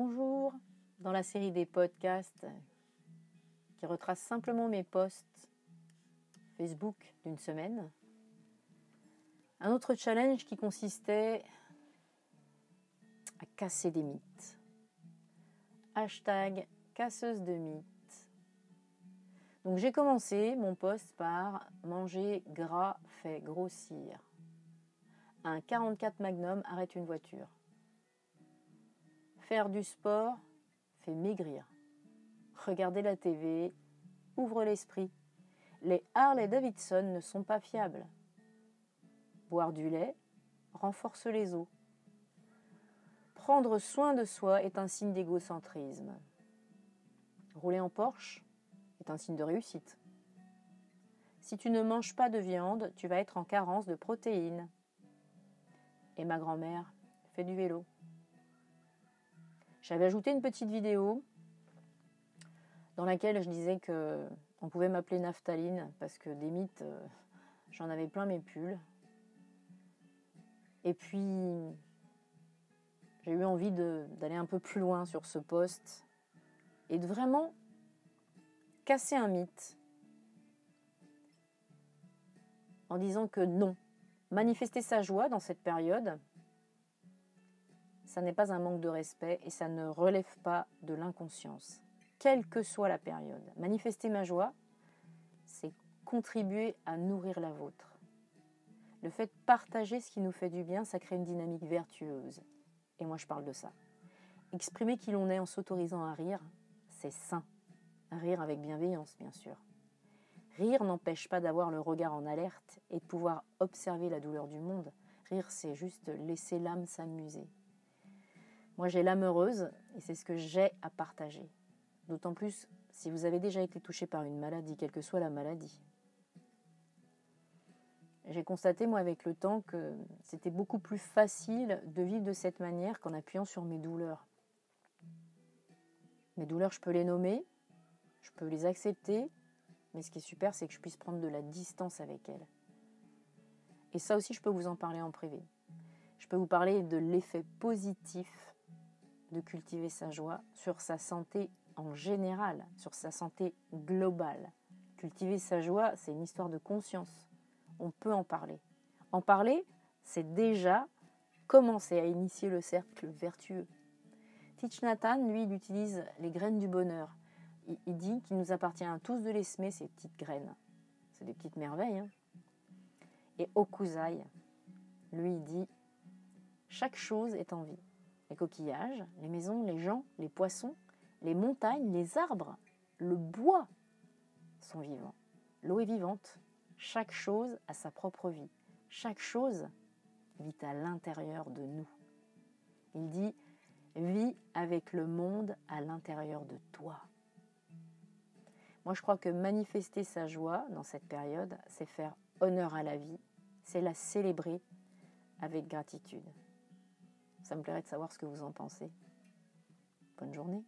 Bonjour, dans la série des podcasts qui retrace simplement mes posts Facebook d'une semaine. Un autre challenge qui consistait à casser des mythes. Hashtag casseuse de mythes. Donc j'ai commencé mon post par manger gras fait grossir. Un 44 Magnum arrête une voiture. Faire du sport fait maigrir. Regarder la TV ouvre l'esprit. Les Harley Davidson ne sont pas fiables. Boire du lait renforce les os. Prendre soin de soi est un signe d'égocentrisme. Rouler en Porsche est un signe de réussite. Si tu ne manges pas de viande, tu vas être en carence de protéines. Et ma grand-mère fait du vélo. J'avais ajouté une petite vidéo dans laquelle je disais que on pouvait m'appeler Naphtaline parce que des mythes, euh, j'en avais plein mes pulls. Et puis, j'ai eu envie d'aller un peu plus loin sur ce poste et de vraiment casser un mythe en disant que non, manifester sa joie dans cette période, ça n'est pas un manque de respect et ça ne relève pas de l'inconscience, quelle que soit la période. Manifester ma joie, c'est contribuer à nourrir la vôtre. Le fait de partager ce qui nous fait du bien, ça crée une dynamique vertueuse. Et moi, je parle de ça. Exprimer qui l'on est en s'autorisant à rire, c'est sain. Rire avec bienveillance, bien sûr. Rire n'empêche pas d'avoir le regard en alerte et de pouvoir observer la douleur du monde. Rire, c'est juste laisser l'âme s'amuser. Moi, j'ai l'âme et c'est ce que j'ai à partager. D'autant plus si vous avez déjà été touché par une maladie, quelle que soit la maladie. J'ai constaté, moi, avec le temps, que c'était beaucoup plus facile de vivre de cette manière qu'en appuyant sur mes douleurs. Mes douleurs, je peux les nommer, je peux les accepter, mais ce qui est super, c'est que je puisse prendre de la distance avec elles. Et ça aussi, je peux vous en parler en privé. Je peux vous parler de l'effet positif de cultiver sa joie sur sa santé en général, sur sa santé globale. Cultiver sa joie, c'est une histoire de conscience. On peut en parler. En parler, c'est déjà commencer à initier le cercle vertueux. Thich Nathan, lui, il utilise les graines du bonheur. Il, dit qu'il nous appartient à tous de les semer, ces petites graines. C'est des petites merveilles. Hein Et Okuzai, lui, dit Chaque chose est en vie les coquillages, les maisons, les gens, les poissons, les montagnes, les arbres, le bois sont vivants. L'eau est vivante. Chaque chose a sa propre vie. Chaque chose vit à l'intérieur de nous. Il dit Vis avec le monde à l'intérieur de toi. Moi, je crois que manifester sa joie dans cette période, c'est faire honneur à la vie, c'est la célébrer avec gratitude. Ça me plairait de savoir ce que vous en pensez. Bonne journée.